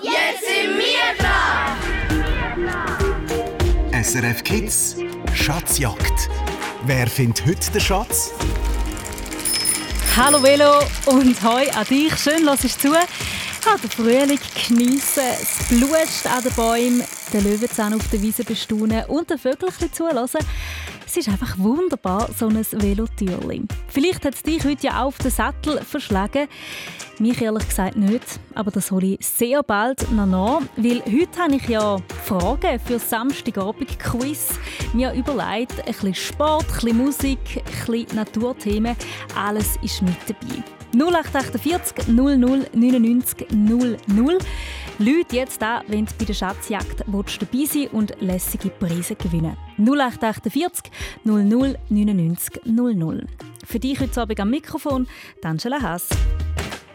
Jetzt sind wir dran! SRF Kids Schatzjagd. Wer findet heute den Schatz? Hallo Velo und hoi an dich. Schön, dass du zu. Kann den Frühling geniessen, das Blut an den Bäumen, den Löwenzahn auf der Wiese bestaunen und den Vögelchen zulassen. Ist einfach wunderbar, so ein Velotürli. Vielleicht hat es dich heute ja auf den Sattel verschlagen. Mich ehrlich gesagt nicht, aber das hole ich sehr bald noch nach, weil heute habe ich ja Fragen für Samstagabend-Quiz mir überlegt. Ein bisschen Sport, ein bisschen Musik, ein bisschen Naturthemen, alles ist mit dabei. 0848 00 99 00 Leute jetzt an, wenn du bei der Schatzjagd dabei sein und lässige Preise gewinnen. 0848 00 99 00 Für dich heute Abend am Mikrofon, Angela Haas.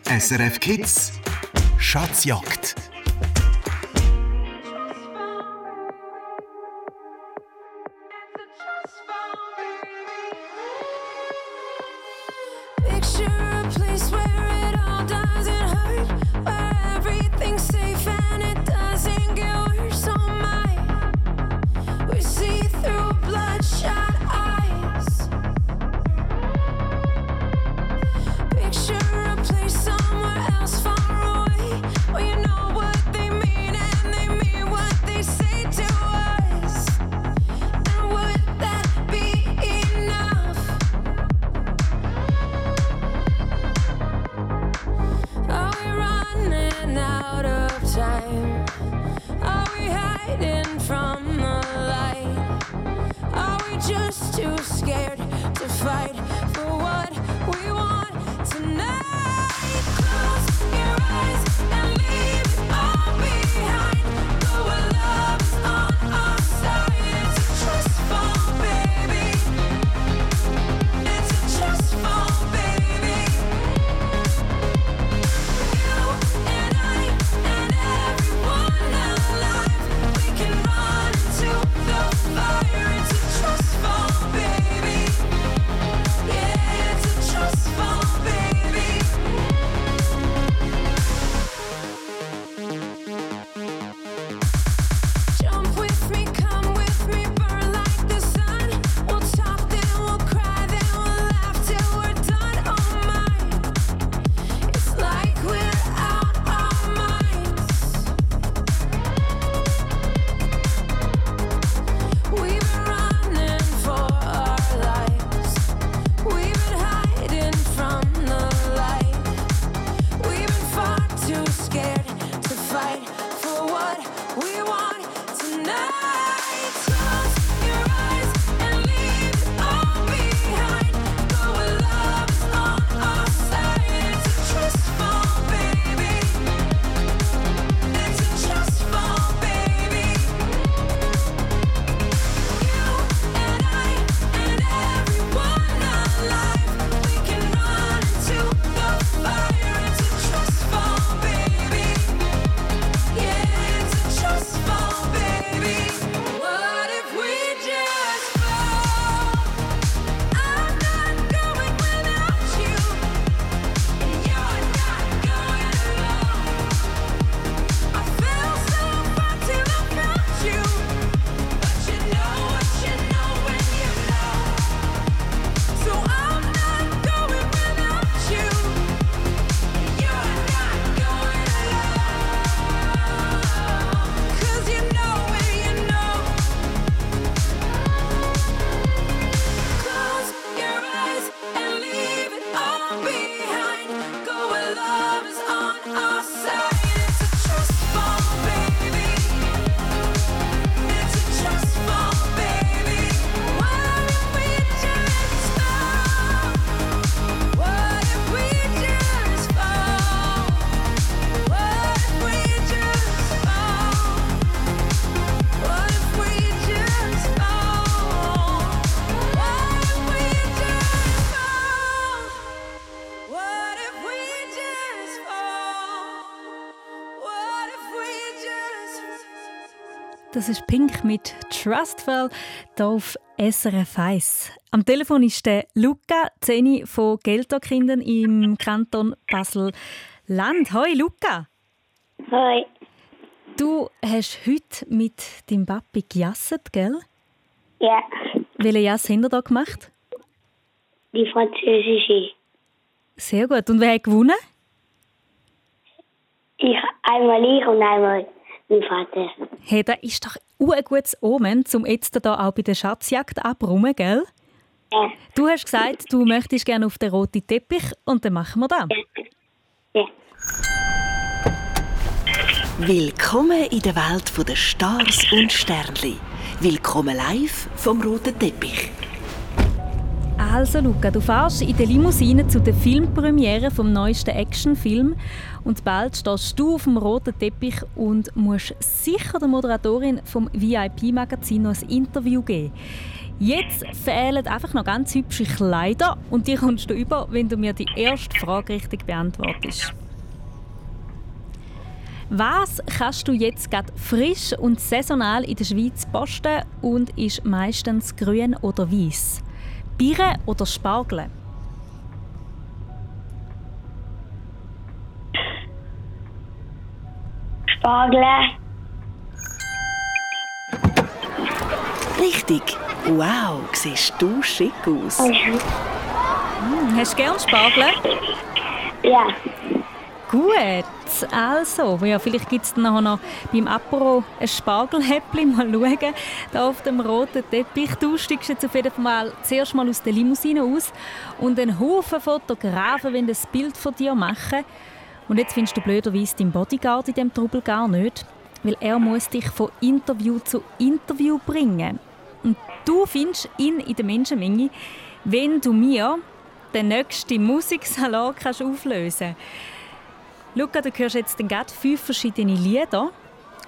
SRF Kids. Schatzjagd Are we hiding from the light? Are we just too scared to fight for what we want tonight? Das ist Pink mit Trustful hier auf SRF 1. Am Telefon ist der Luca Zeni von Gelto-Kindern im Kanton Basel-Land. Hoi Luca! Hoi! Du hast heute mit deinem Papi gejasset, gell? Ja, Welche Jasse habt ihr da gemacht? die französische. Sehr gut. Und wer hat gewonnen? Ich, einmal ich und einmal mein Vater. Hey, das ist doch ein gutes Omen, um jetzt da auch bei der Schatzjagd abrum, gell? Ja, Du hast gesagt, du möchtest gerne auf den roten Teppich und dann machen wir das. ja. Willkommen in der Welt der Stars und Sternli. Willkommen live vom roten Teppich. Also Luca, du fährst in der Limousine zu der Filmpremiere vom neuesten Actionfilm und bald stehst du auf dem roten Teppich und musst sicher der Moderatorin vom VIP-Magazin noch ein Interview geben. Jetzt fehlen einfach noch ganz hübsche Kleider und die kommst du über, wenn du mir die erste Frage richtig beantwortest. Was kannst du jetzt gerade frisch und saisonal in der Schweiz posten und ist meistens grün oder weiß? Biere oder Spargel? Spargel. Richtig. Wow, siehst du schick aus. Hast du gern Spargel? Ja, Gut, also, ja, vielleicht gibt es nachher noch beim Apero ein Spargelhäppchen. Mal schauen, da auf dem roten Teppich. Du steigst jetzt auf jeden Fall zuerst mal aus der Limousine aus und ein Haufen Fotografen wollen ein Bild von dir machen. Und jetzt findest du blöderweise deinen Bodyguard in diesem Trubel gar nicht, weil er muss dich von Interview zu Interview bringen. Und du findest ihn in der Menschenmenge, wenn du mir den nächsten Musiksalon kannst auflösen kannst. Luca, du hörst jetzt gerade fünf verschiedene Lieder.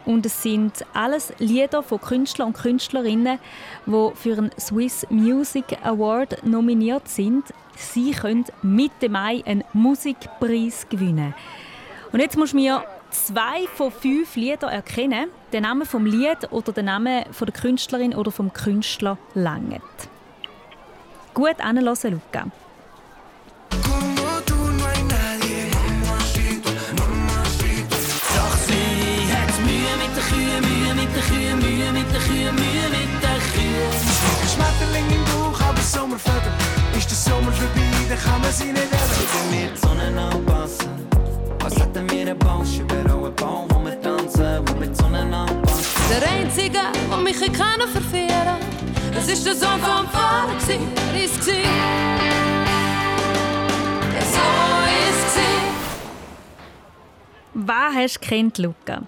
Und es sind alles Lieder von Künstlern und Künstlerinnen, die für einen Swiss Music Award nominiert sind. Sie können Mitte Mai einen Musikpreis gewinnen. Und jetzt musst du mir zwei von fünf Liedern erkennen. Den Namen vom Lied oder den Namen von der Künstlerin oder vom Künstler langet. Gut anhören, Luca. Sommer vorbei, dann kann man sie nicht erleben. Wenn wir die Sonne anpassen, was hätten wir einen Bausch über einen Baum, wo wir tanzen, wo wir die Sonne anpassen. Der einzige, der mich ich kann verführen Es ist der Sohn vom Vater, gsi, er ist gsi. Ja, so ist gsi. Was hast du kennt, Luca?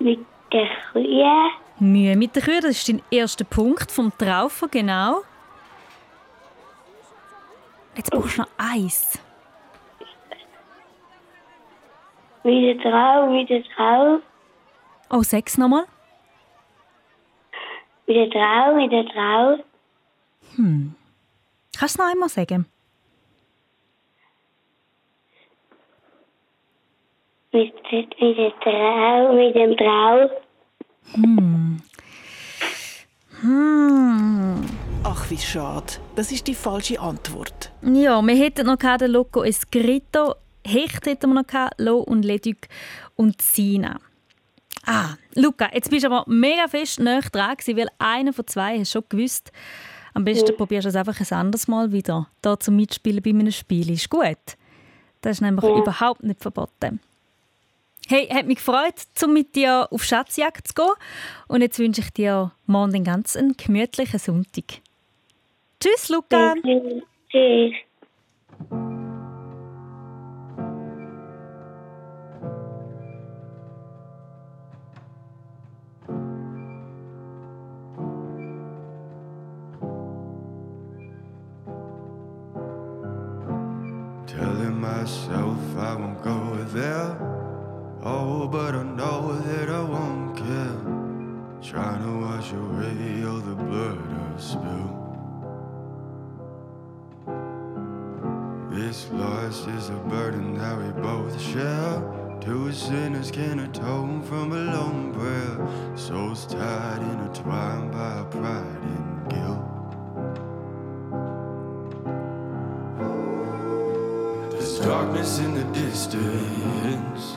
mit der Kühe. Mühe mit der Kühe, das ist dein erster Punkt vom Traufen, genau. Jetzt brauchst du noch eins. Mit der Trau, mit der Trau. Oh, sechs nochmal. Mit der Trau, mit der Trau. Kannst du noch einmal sagen? Mit, der- mit der Dem Trau. Ach, wie schade. Das ist die falsche Antwort. Ja, wir hätten noch den Loco Escrito, Hecht hätten wir noch gehabt, Lo und Leduc und Sina. Ah, Luca, jetzt bist du aber mega fest näher dran gewesen, weil einer von zwei hast schon gewusst. Am besten probierst du es einfach ein anderes Mal wieder, da zum Mitspielen bei einem Spiel. Ist gut. Das ist nämlich überhaupt nicht verboten. Hey, hat mich gefreut, um mit dir auf Schatzjagd zu gehen. Und jetzt wünsche ich dir morgen den ganzen gemütlichen Sonntag. Tschüss, Luca. Tschüss. Telling myself I won't go. Oh, but I know that I won't care. Trying to wash away all the blood I've spilled. This loss is a burden that we both share. Two sinners can atone from a lone prayer. Souls tied, intertwined by pride and guilt. There's darkness in the distance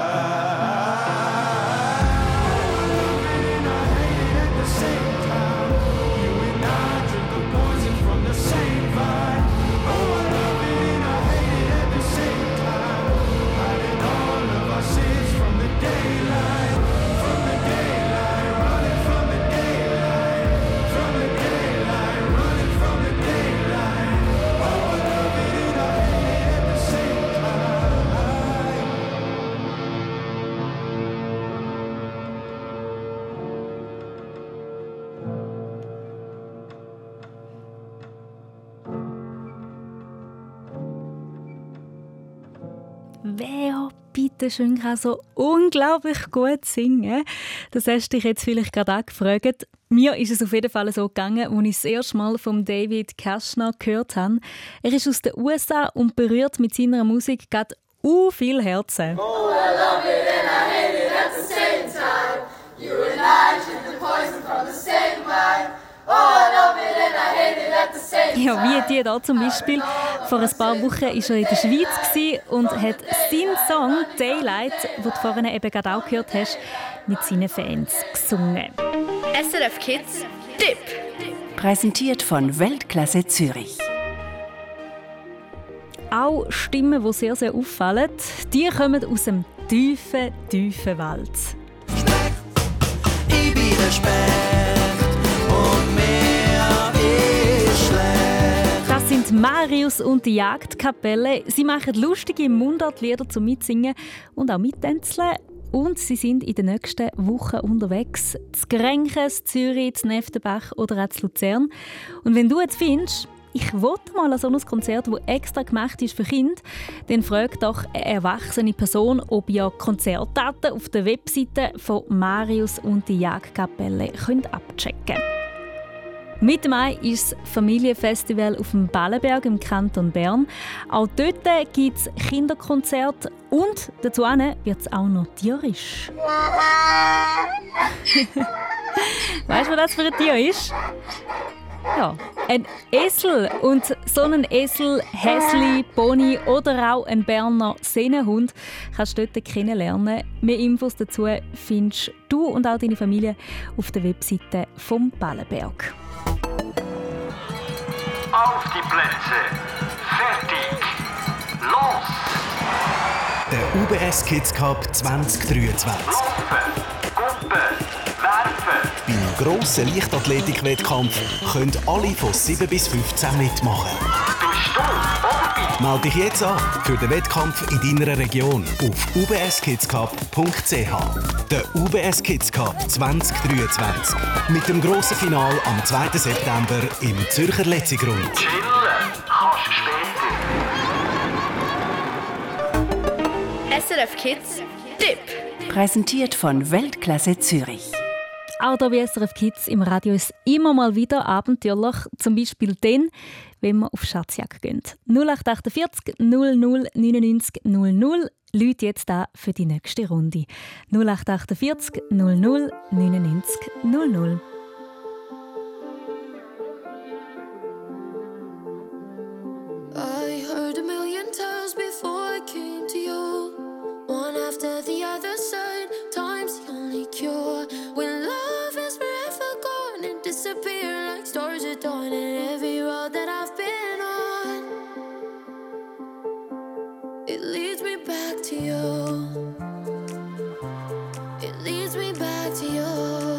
Wer bitte schön kann so unglaublich gut singen? Das hast du dich jetzt vielleicht gerade auch gefragt. Mir ist es auf jeden Fall so gegangen, als ich das erste Mal von David Kershner gehört habe. Er ist aus den USA und berührt mit seiner Musik gerade u viel Herzen. Oh, I love it and I hate it at the same time. You and I drink the poison from the same vine. Oh, I love it and I hate it Ja, wie die hier zum Beispiel. Vor ein paar Wochen war er in der Schweiz und hat seinen Song «Daylight», den du vorhin eben gerade auch gehört hast, mit seinen Fans gesungen. SRF Kids Tipp. Präsentiert von Weltklasse Zürich. Auch Stimmen, die sehr, sehr auffallen, die kommen aus dem tiefen, tiefen Wald. Ich bin der Specht Marius und die Jagdkapelle. Sie machen lustige Mundartlieder zum Mitsingen und auch mittänzeln. Und sie sind in den nächsten Wochen unterwegs. Z Grenchen, z Zürich, z Neftenbach oder auch zu Luzern. Und wenn du jetzt findest, ich wollte mal an so ein Konzert, das extra gemacht ist für Kinder, dann frag doch eine erwachsene Person, ob ihr Konzertdaten auf der Webseite von Marius und die Jagdkapelle könnt abchecken könnt. Mit Mai ist das Familienfestival auf dem Ballenberg im Kanton Bern. Auch dort gibt es Kinderkonzerte und dazu wird es auch noch tierisch. weißt du, was das für ein Tier ist? Ja, ein Esel. Und so einen Esel, Häsli, Pony oder auch ein Berner Sehnenhund kannst du dort kennenlernen. Mehr Infos dazu findest du und auch deine Familie auf der Webseite vom Ballenberg. Auf die Plätze. Fertig. Los. Der UBS Kids Cup 2023. Laufen. Gumpen grossen Leichtathletikwettkampf können alle von 7 bis 15 mitmachen. Melde dich jetzt an für den Wettkampf in deiner Region auf ubskidscup.ch. Der UBS Kids Cup 2023 mit dem grossen Final am 2. September im Zürcher Letzigrund. Chillen kannst später. SRF Kids Tipp. Präsentiert von Weltklasse Zürich. Auch hier bei SRF Kids im Radio ist immer mal wieder abenteuerlich. Zum Beispiel dann, wenn wir auf Schatzjagd gehen. 0848 00 99 00. Leute jetzt da für die nächste Runde. 0848 00 99 00. disappear like stars at dawn in every road that I've been on. It leads me back to you. It leads me back to you.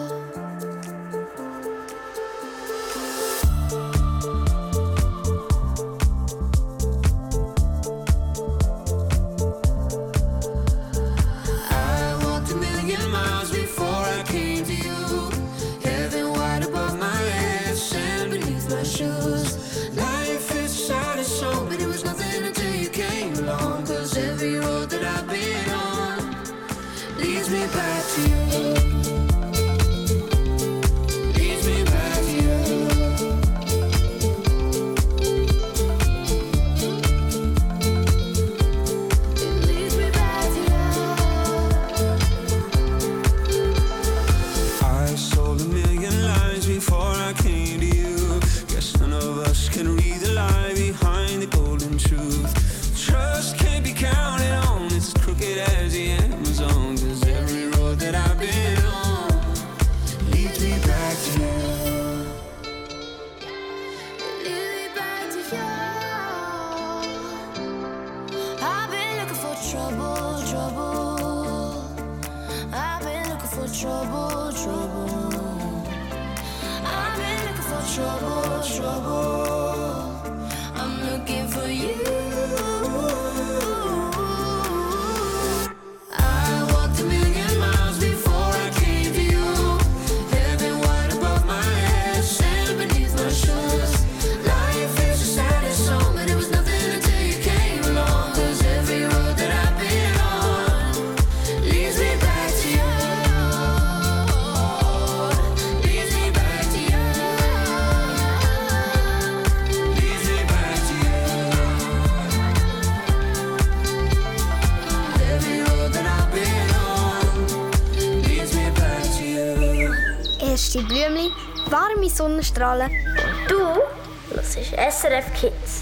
meine Sonnenstrahlen. Und du ist SRF Kids.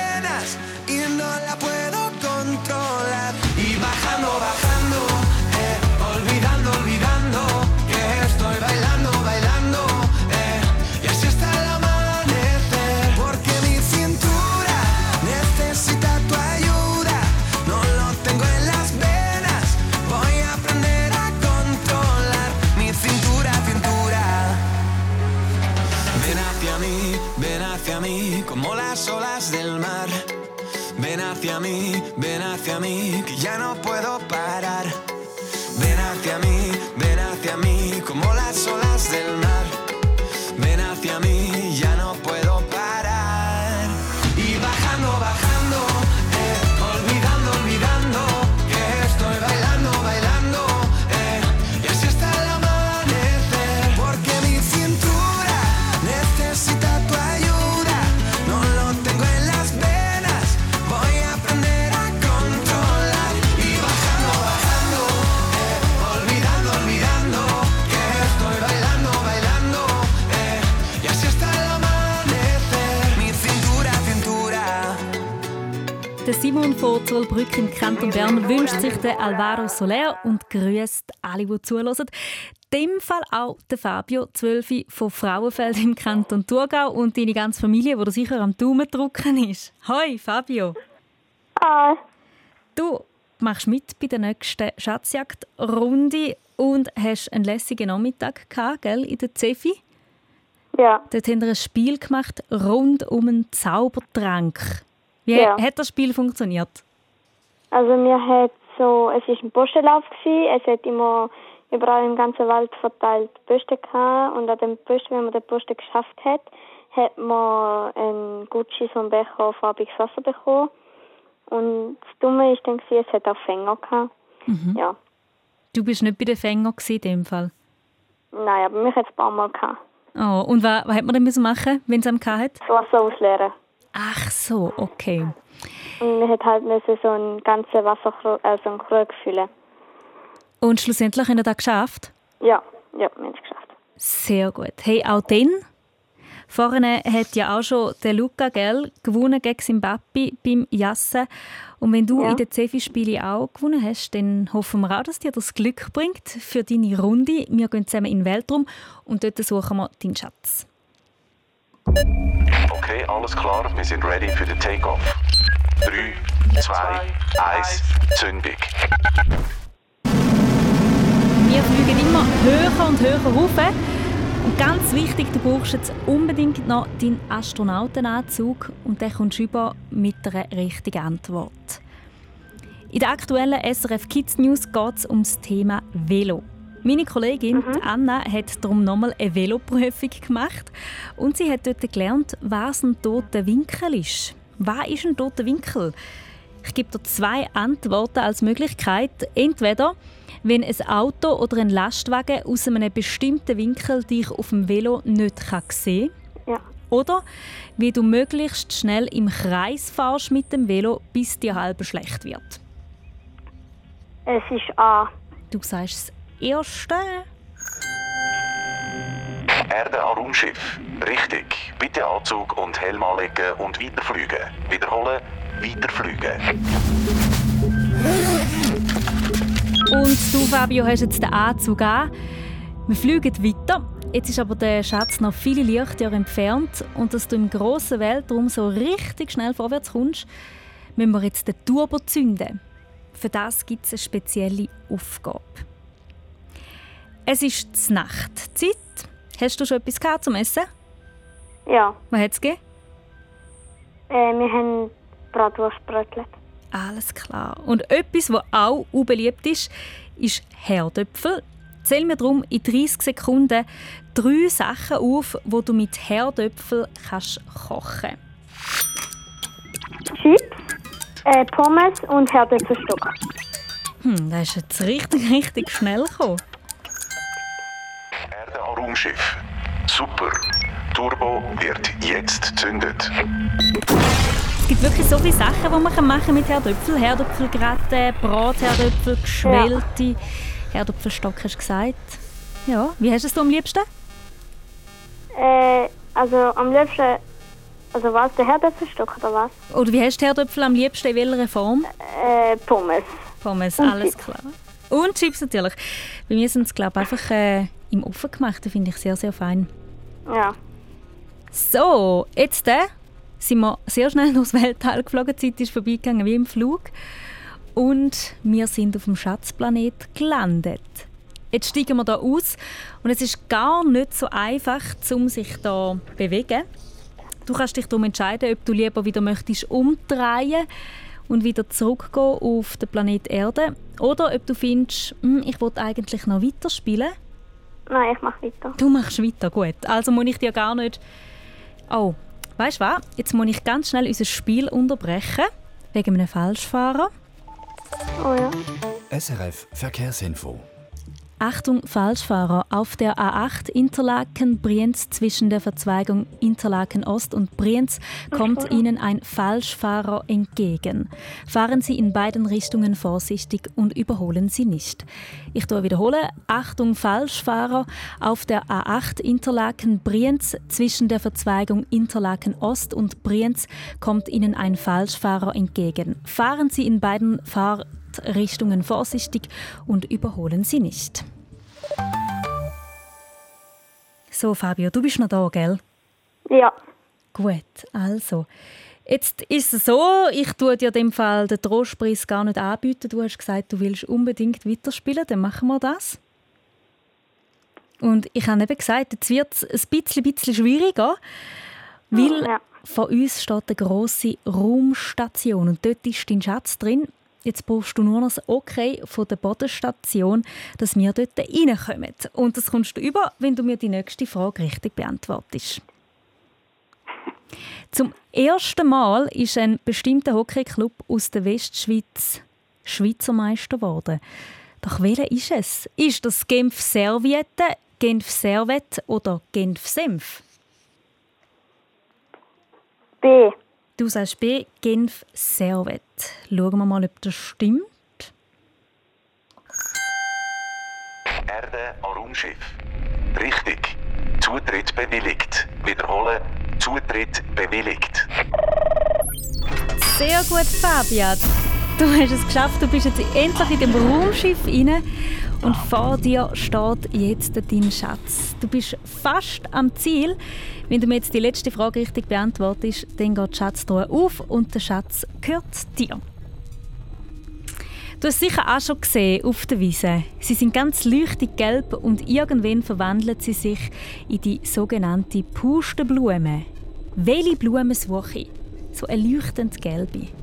ven hacia mí, que ya no puedo Der Simon von Zollbrück im Kanton Bern wünscht sich den Alvaro Soler und grüßt alle, die zuhören. In dem Fall auch der Fabio, 12 von Frauenfeld im Kanton Thurgau und deine ganze Familie, die sicher am Daumen drücken ist. Hoi, Fabio. Hi. Du machst mit bei der nächsten Schatzjagdrunde und hast einen lässigen Nachmittag gehabt, gell, in der Zefi. Ja. Dort haben wir ein Spiel gemacht rund um einen Zaubertrank. Wie Ja. hat das Spiel funktioniert? Also mir hat so, es ist ein Postenlauf gewesen. Es hat immer überall im ganzen Wald verteilt Posten gehabt und an dem Posten, wenn man den Posten geschafft hat, hat man einen Gucci so einen Becher farbiges Wasser bekommen. Und das Dumme ist dann gewesen, es hat auch Fänger gehabt. Mhm. Ja. Du bist nicht bei den Fängern gewesen, in dem Fall. Nein, aber mich hat es ein paar Mal gehabt. Oh, und was, was hat man dann müssen machen, wenn es am hatte? Das Wasser ausleeren. Ach so, okay. Und man hat halt müssen so einen ganzen Wasserkrug, also einen Krug füllen. Und schlussendlich haben wir das geschafft? Ja, ja, wir haben es geschafft. Sehr gut. Hey, auch dann? Vorne hat ja auch schon der Luca Gell gewonnen gegen Zimbabwe beim Jassen. Und wenn du Ja. in den Cefi-Spielen auch gewonnen hast, dann hoffen wir auch, dass dir das Glück bringt für deine Runde. Wir gehen zusammen in den Weltraum und dort suchen wir deinen Schatz. Okay, alles klar, wir sind ready für den Takeoff. 3, 2, 1, Zündung. Wir fliegen immer höher und höher rauf. Und ganz wichtig, du brauchst jetzt unbedingt noch deinen Astronautenanzug und dann kommst du über mit einer richtigen Antwort. In der aktuellen SRF Kids News geht es um das Thema Velo. Meine Kollegin die Anna hat darum nochmal eine Veloprüfung gemacht und sie hat dort gelernt, was ein toter Winkel ist. Was ist ein toter Winkel? Ich gebe dir zwei Antworten als Möglichkeit. Entweder, wenn ein Auto oder ein Lastwagen aus einem bestimmten Winkel dich auf dem Velo nicht kann sehen Ja. Oder wie du möglichst schnell im Kreis fahrst mit dem Velo, bis dir halb schlecht wird. Es ist A. Du sagst Erste. Erde an Raumschiff. Richtig. Bitte Anzug und Helm anlegen und weiterfliegen. Wiederholen, weiterfliegen. Und du, Fabio, hast jetzt den Anzug an. Wir fliegen weiter. Jetzt ist aber der Schatz noch viele Lichtjahre entfernt. Und dass du im grossen Weltraum so richtig schnell vorwärts kommst, müssen wir jetzt den Turbo zünden. Für das gibt es eine spezielle Aufgabe. Es ist die Nachtzeit. Hast du schon etwas gehabt zum Essen? Ja. Was hat es gegeben? Äh, wir haben Bratwurst brötelt. Alles klar. Und etwas, was auch beliebt ist, ist Herdöpfel. Zähl mir darum in 30 Sekunden drei Sachen auf, die du mit Herdöpfel kannst kochen Chips, äh, Pommes und Herdöpfelstock. Hm, das ist jetzt richtig, richtig schnell gekommen. Raumschiff. Super. Turbo wird jetzt gezündet. Es gibt wirklich so viele Sachen, die man machen kann mit Herdöpfel. Herdöpfelgratin, Bratherdöpfel, geschwellte. Herdöpfelstock hast du gesagt. Ja, wie hast du es am liebsten? Äh, Also am liebsten, also was, der Herdöpfelstock oder was? Oder wie hast du Herdöpfel am liebsten in welcher Form? Äh, Pommes. Pommes, Und alles Chips. klar. Und Chips natürlich. Bei mir sind es, glaube ich, einfach äh, im Ofen gemacht. Das finde ich sehr, sehr fein. Ja. So, jetzt äh, sind wir sehr schnell durchs Weltall geflogen. Die Zeit ist vorbeigegangen wie im Flug. Und wir sind auf dem Schatzplanet gelandet. Jetzt steigen wir da aus und es ist gar nicht so einfach, um sich da zu bewegen. Du kannst dich darum entscheiden, ob du lieber wieder möchtest umdrehen und wieder zurückgehen auf den Planet Erde oder ob du findest, «Hm, ich will eigentlich noch weiterspielen. Nein, ich mache weiter. Du machst weiter, gut. Also muss ich dir gar nicht... Oh, weißt du was? Jetzt muss ich ganz schnell unser Spiel unterbrechen, wegen einem Falschfahrer. Oh ja. SRF Verkehrsinfo. Achtung, Falschfahrer. Auf der A8 Interlaken-Brienz zwischen der Verzweigung Interlaken Ost und Brienz kommt Ihnen ein Falschfahrer entgegen. Fahren Sie in beiden Richtungen vorsichtig und überholen Sie nicht. Ich wiederhole. Achtung, Falschfahrer. Auf der A8 Interlaken-Brienz zwischen der Verzweigung Interlaken Ost und Brienz kommt Ihnen ein Falschfahrer entgegen. Fahren Sie in beiden Fahrtrichtungen vorsichtig und überholen Sie nicht. So, Fabio, du bist noch da, gell? Ja. Gut, also. Jetzt ist es so, ich tue dir in dem Fall den Trostpreis gar nicht anbieten. Du hast gesagt, du willst unbedingt weiterspielen, dann machen wir das. Und ich habe eben gesagt, jetzt wird es ein bisschen, bisschen schwieriger, weil vor uns steht eine grosse Raumstation und dort ist dein Schatz drin. Jetzt brauchst du nur noch das Okay von der Bodenstation, dass wir dort reinkommen. Und das kommst du über, wenn du mir die nächste Frage richtig beantwortest. Zum ersten Mal ist ein bestimmter Hockeyclub aus der Westschweiz Schweizer Meister geworden. Doch welcher ist es? Ist das Genf Serviette, Genf Servet oder Genf Senf? B. Du sagst B, Genf Servet. Schauen wir mal, ob das stimmt. Erde an Raumschiff. Richtig. Zutritt bewilligt. Wiederhole. Zutritt bewilligt. Sehr gut, Fabian. Du hast es geschafft. Du bist jetzt endlich in dem Raumschiff rein und vor dir steht jetzt dein Schatz. Du bist fast am Ziel. Wenn du mir jetzt die letzte Frage richtig beantwortest, dann geht die Schatztruhe auf und der Schatz gehört dir. Du hast sicher auch schon gesehen auf der Wiese. Sie sind ganz leuchtig gelb und irgendwann verwandeln sie sich in die sogenannte Pustenblume. Welche Blume suche ich? So ein leuchtend gelbe.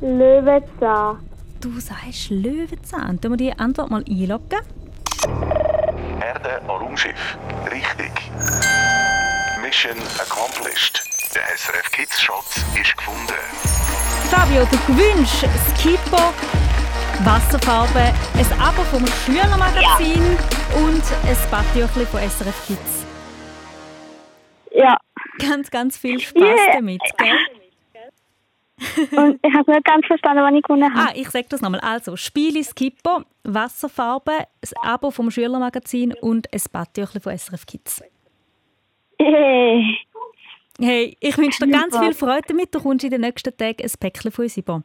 Löwenzahn. Du sagst Löwenzahn. Tun wir die Antwort mal einloggen? Erde an Raumschiff. Richtig. Mission accomplished. Der SRF Kids Schatz ist gefunden. Fabio, du gewünscht Skipper, Wasserfarbe, ein Abo vom Schülermagazin und ein Badtüchli von SRF Kids. Ja. Ganz, ganz viel Spaß Yeah. damit, gell? Und ich habe nicht ganz verstanden, was ich gewonnen habe. Ah, ich sage das nochmal. Also, Spiele, Skipper, Wasserfarbe, ein Abo vom Schülermagazin und ein Badtüchli von SRF Kids. Yay. Hey, ich wünsche dir ganz viel Freude damit. Du kommst in den nächsten Tagen ein Päckchen von uns über.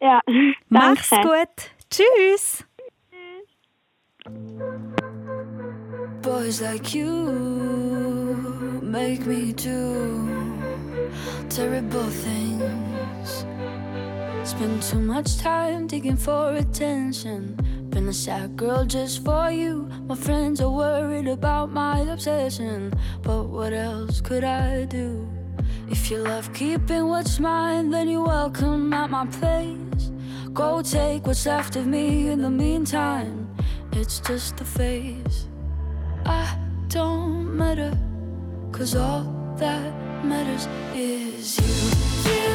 Ja. Mach's danke. gut. Tschüss. Boys like you make me do terrible things. Spend too much time digging for attention. Been a sad girl just for you. My friends are worried about my obsession. But what else could I do? If you love keeping what's mine, then you're welcome at my place. Go take what's left of me in the meantime. It's just a phase. I don't matter, cause all that matters is you. You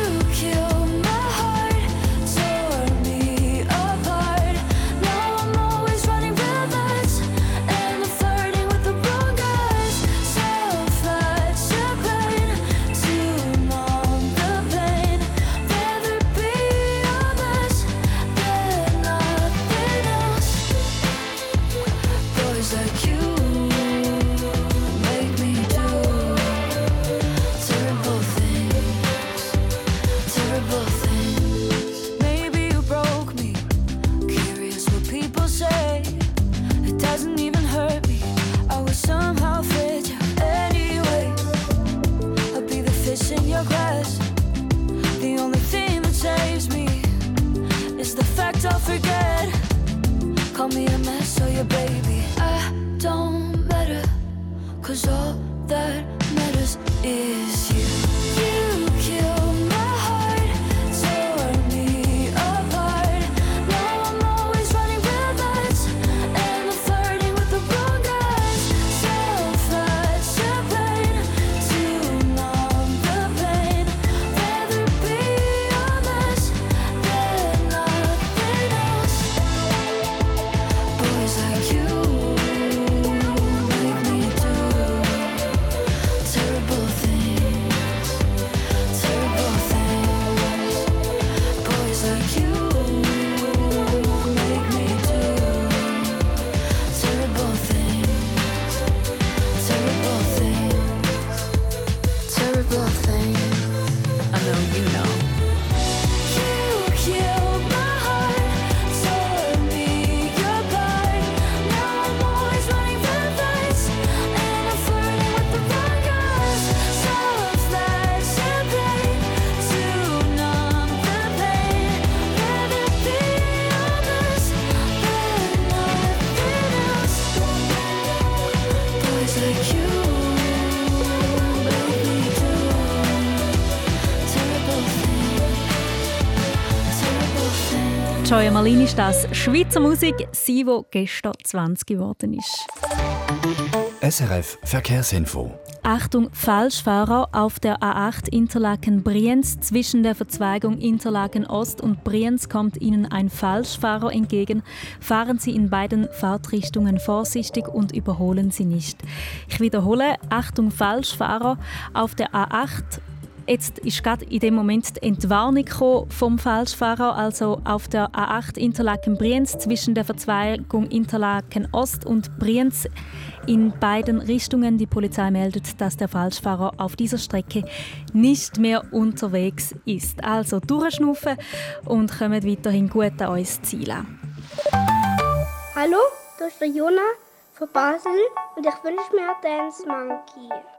Roya Malini ist das. Schweizer Musik, sie, die gestern 20 geworden ist. SRF Verkehrsinfo. Achtung, Falschfahrer auf der A8 Interlaken-Brienz. Zwischen der Verzweigung Interlaken-Ost und Brienz kommt Ihnen ein Falschfahrer entgegen. Fahren Sie in beiden Fahrtrichtungen vorsichtig und überholen Sie nicht. Ich wiederhole, Achtung, Falschfahrer auf der A8 Jetzt ist gerade in dem Moment die Entwarnung vom Falschfahrer, also auf der A8 Interlaken-Brienz zwischen der Verzweigung Interlaken-Ost und Brienz in beiden Richtungen. Die Polizei meldet, dass der Falschfahrer auf dieser Strecke nicht mehr unterwegs ist. Also durchschnaufen und kommen weiterhin gut an uns Ziel. Hallo, das ist der Jona von Basel und ich wünsche mir Dance Monkey.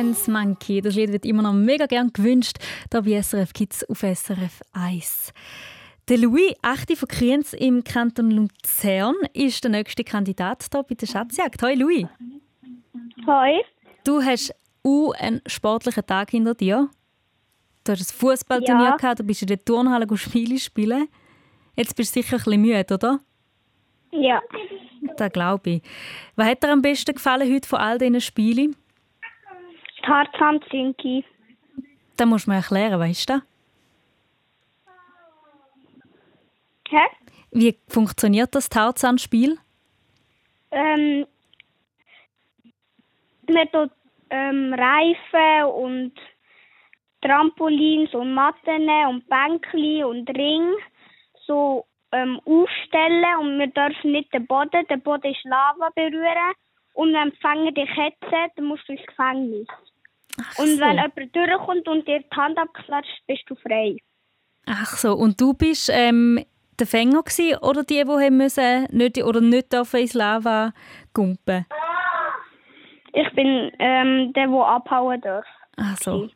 Dance Monkey. Das Lied wird immer noch mega gern gewünscht, hier bei SRF Kids auf SRF 1. Der Louis, 8 von Kriens im Kanton Luzern, ist der nächste Kandidat hier bei der Schatzjagd. Hoi Louis. Hoi. Du hast auch einen sportlichen Tag hinter dir. Du hast ein Fußballturnier Ja. gehabt, du bist in der Turnhalle Spiele spielen. Jetzt bist du sicher ein bisschen müde, oder? Ja. Das glaube ich. Was hat dir am besten gefallen heute von all diesen Spielen? Tarzan Zinki. Das musst du mir erklären, weißt du? Hä? Wie funktioniert das Tarzan-Spiel? Ähm, man tut ähm, Reifen und Trampolins und Matten und Bänkli und Ring so ähm, aufstellen und wir dürfen nicht den Boden, der Boden ist Lava berühren und wenn die Fänger dich hetzen, dann musst du ins Gefängnis. Und so. wenn jemand durchkommt und dir die Hand abklatscht, bist du frei. Ach so, und du bist ähm, der Fänger gewesen, oder die, die müssen, nicht, oder nicht dürfen ins Lava gumpen? Ich bin ähm, der, der abhauen darf. Ach so.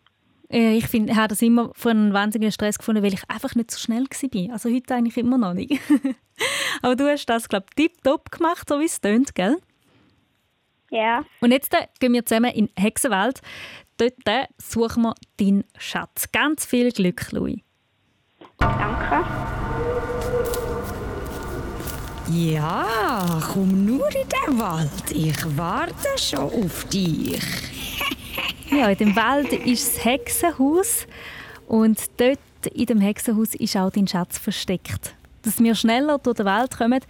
Äh, Ich finde, ich habe das immer für einen wahnsinnigen Stress gefunden, weil ich einfach nicht so schnell war. Also heute eigentlich immer noch nicht. Aber du hast das, glaube ich, tipptopp gemacht, so wie es tönt, gell? Ja. Und jetzt äh, gehen wir zusammen in den Hexenwald. Dort suchen wir deinen Schatz. Ganz viel Glück, Louis. Danke. Ja, komm nur in den Wald. Ich warte schon auf dich. Ja, in dem Wald ist das Hexenhaus und dort in dem Hexenhaus ist auch dein Schatz versteckt. Dass wir schneller durch den Wald kommen,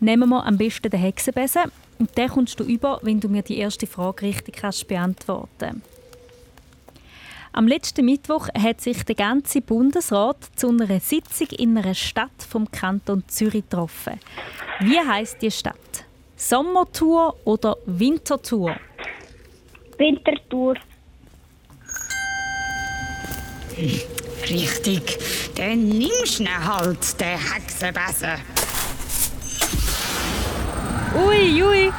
nehmen wir am besten den Hexenbesen und den kommst du über, wenn du mir die erste Frage richtig kannst beantworten. Am letzten Mittwoch hat sich der ganze Bundesrat zu einer Sitzung in einer Stadt vom Kanton Zürich getroffen. Wie heißt die Stadt? Sommertour oder Wintertour? Wintertour. Richtig. Dann nimmst du halt, den Hexenbesen. Ui, ui,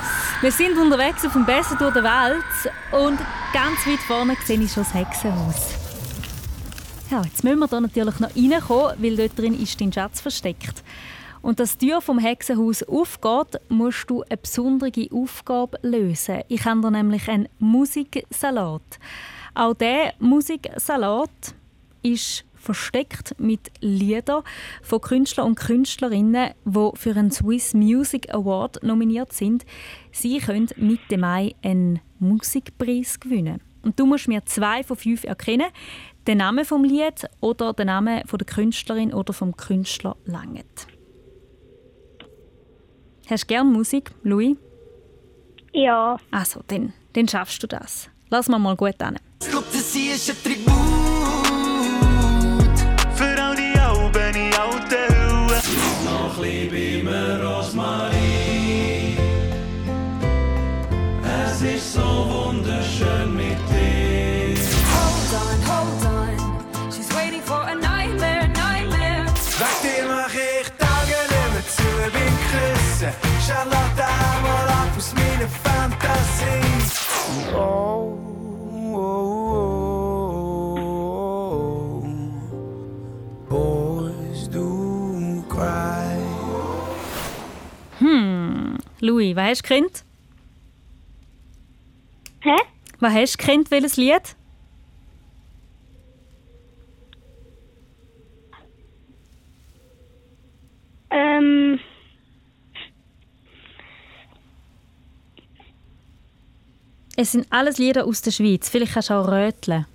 wir sind unterwegs auf dem Besen durch den Wald und ganz weit vorne sehe ich schon das Hexenhaus. Ja, jetzt müssen wir da natürlich noch reinkommen, weil dort drin ist dein Schatz versteckt. Und dass die Tür vom Hexenhaus aufgeht, musst du eine besondere Aufgabe lösen. Ich habe da nämlich einen Musiksalat. Auch dieser Musiksalat ist versteckt mit Liedern von Künstlern und Künstlerinnen, die für einen Swiss Music Award nominiert sind. Sie können Mitte Mai einen Musikpreis gewinnen. Und du musst mir zwei von fünf erkennen. Den Namen vom Lied oder den Namen von der Künstlerin oder vom Künstler langet. Hast du gerne Musik, Louis? Ja. Also, dann, dann schaffst du das. Lass mal mal gut an. Ich glaub, das hier ist ein Tribut Louis, was hast du gekannt? Hä? Was hast du gekannt, welches Lied? Ähm, Es sind alles Lieder aus der Schweiz. Vielleicht kannst du auch röteln.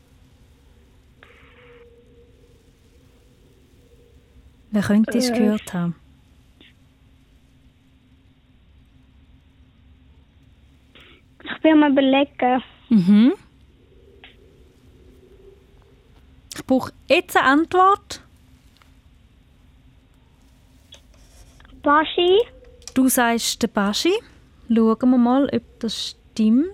Wer könnte es Äh. gehört haben? Ich will mal überlegen. Mhm. Ich brauche jetzt eine Antwort. Baschi. Du sagst der Baschi. Schauen wir mal, ob das stimmt.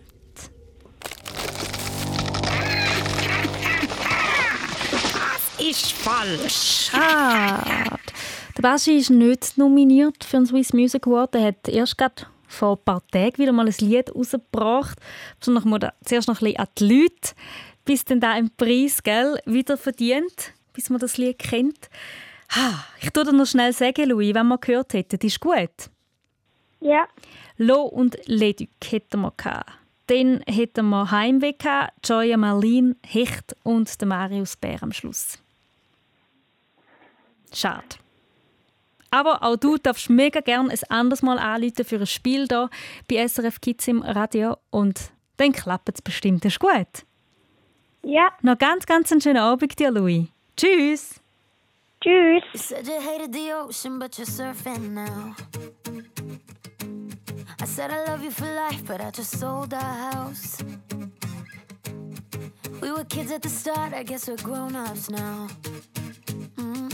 Ist falsch. Schade. Der Baschi ist nicht nominiert für den Swiss Music Award. Er hat erst gerade vor ein paar Tagen wieder mal ein Lied rausgebracht. Besonders mal zuerst noch ein bisschen an die Leute, bis dann da ein Preis gell, wieder verdient, bis man das Lied kennt. Ich tue dir noch schnell sagen, Louis, wenn man gehört hätte, das ist gut. Ja. Lo und Leduc hätten wir gehabt. Dann hätten wir Heimweh gehabt, Joya Marlin, Hecht und der Marius Bär am Schluss. Schade. Aber auch du darfst mega gerne ein anderes Mal anrufen für ein Spiel hier bei SRF Kids im Radio und dann klappt es bestimmt. ist gut. Ja. Noch ganz, ganz einen schönen Abend dir, Louis. Tschüss. Tschüss. You said you hated the ocean, but you're surfing now. I said I love you for life, but I just sold our house. We were kids at the start, I guess we're grown ups now. Mm.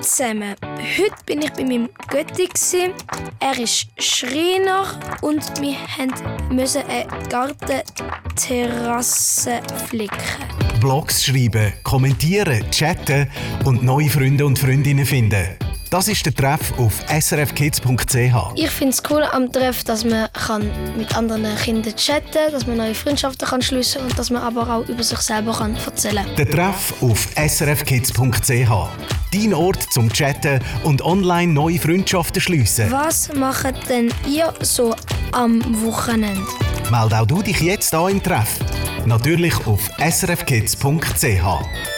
zusammen. Heute bin ich bei meinem Götti. gsi. Er ist Schreiner und wir mussten eine Gartenterrasse flicken. Blogs schreiben, kommentieren, chatten und neue Freunde und Freundinnen finden. Das ist der Treff auf srfkids.ch. Ich finde es cool am Treff, dass man kann mit anderen Kindern chatten kann, dass man neue Freundschaften kann schliessen und dass man aber auch über sich selber kann erzählen kann. Der Treff auf srfkids.ch. Dein Ort zum Chatten und online neue Freundschaften schliessen. Was macht denn ihr so am Wochenende? Meld auch du dich jetzt an im Treff. Natürlich auf srfkids.ch.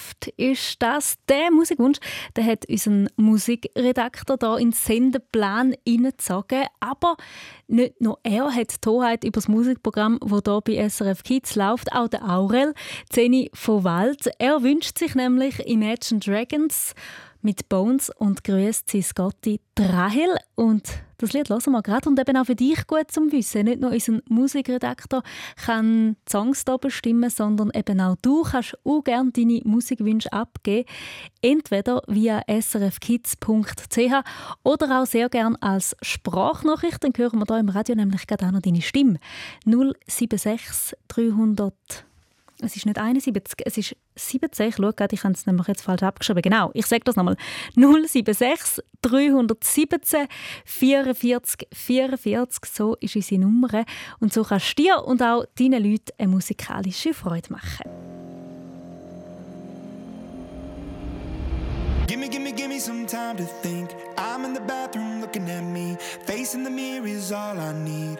ist das der Musikwunsch. Der hat unseren Musikredakteur da in den Sendeplan hineingezogen. Aber nicht nur er hat die Hoheit über das Musikprogramm, das hier bei SRF Kids läuft, auch der Aurel, Zeni von Wald. Er wünscht sich nämlich Imagine Dragons mit Bones und grüßt sein Gotti Rahel. Und das Lied hören wir gerade und eben auch für dich gut zum Wissen. Nicht nur unser Musikredakteur kann die Songs hier bestimmen, sondern eben auch du kannst auch gerne deine Musikwünsche abgeben. Entweder via srfkids.ch oder auch sehr gerne als Sprachnachricht. Dann hören wir hier im Radio nämlich gerade auch noch deine Stimme. 076 300 es ist nicht 71, es ist 17. Ich schaue gerade, ich habe es nämlich jetzt falsch abgeschrieben. Genau, ich sage das nochmal. 076 317 44 44, so ist unsere Nummer. Und so kannst du dir und auch deinen Leuten eine musikalische Freude machen. Gimme, gimme, gimme some time to think. I'm in the bathroom looking at me. Facing the mirror is all I need.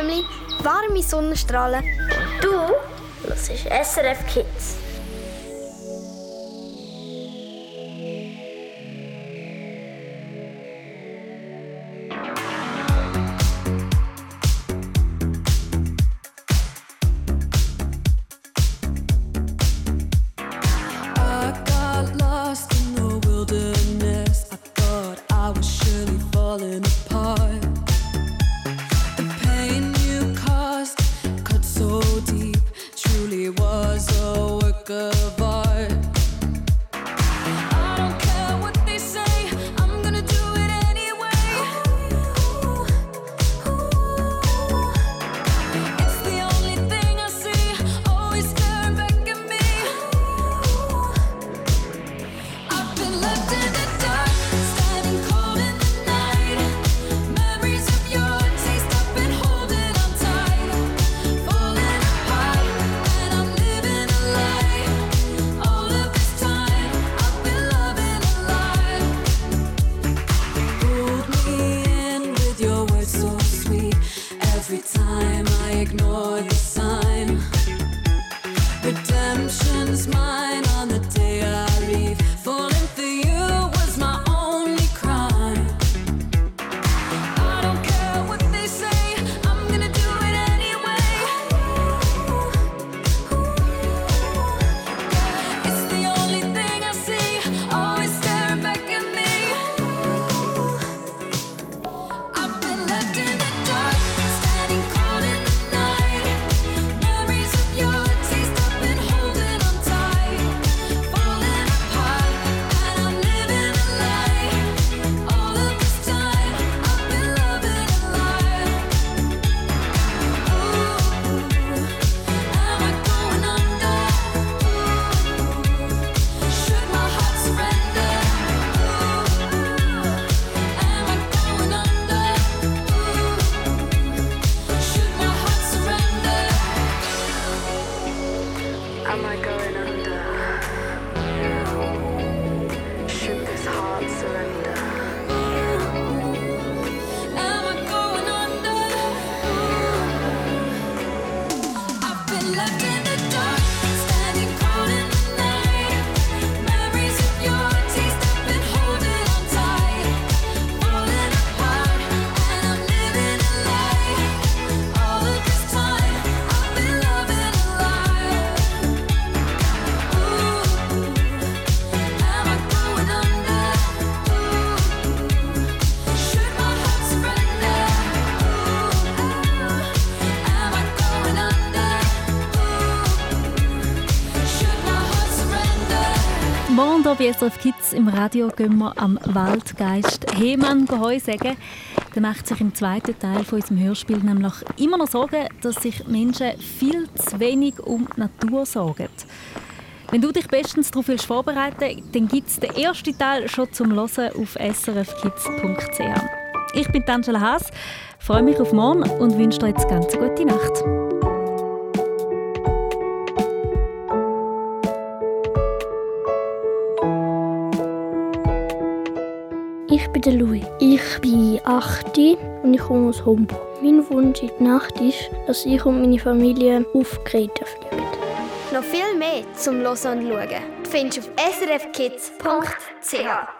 Blümchen, warme Sonnenstrahlen. Du hörst SRF Kids. Falling apart. Bei SRF Kids im Radio gehen wir am Waldgeist Hemann Heu sagen. Der macht sich im zweiten Teil von unserem Hörspiel nämlich immer noch Sorgen, dass sich Menschen viel zu wenig um die Natur sorgen. Wenn du dich bestens darauf willst vorbereiten dann gibt es den ersten Teil schon zum Hören auf srfkids.ch. Ich bin Angela Haas, freue mich auf morgen und wünsche dir jetzt ganz eine gute Nacht. Bin der Louis. Ich bin 8 und ich komme aus Homburg. Mein Wunsch in der Nacht ist, dass ich und meine Familie auf Kreta fliegen. Noch viel mehr zum Hören und Schauen findest du auf srfkids.ch.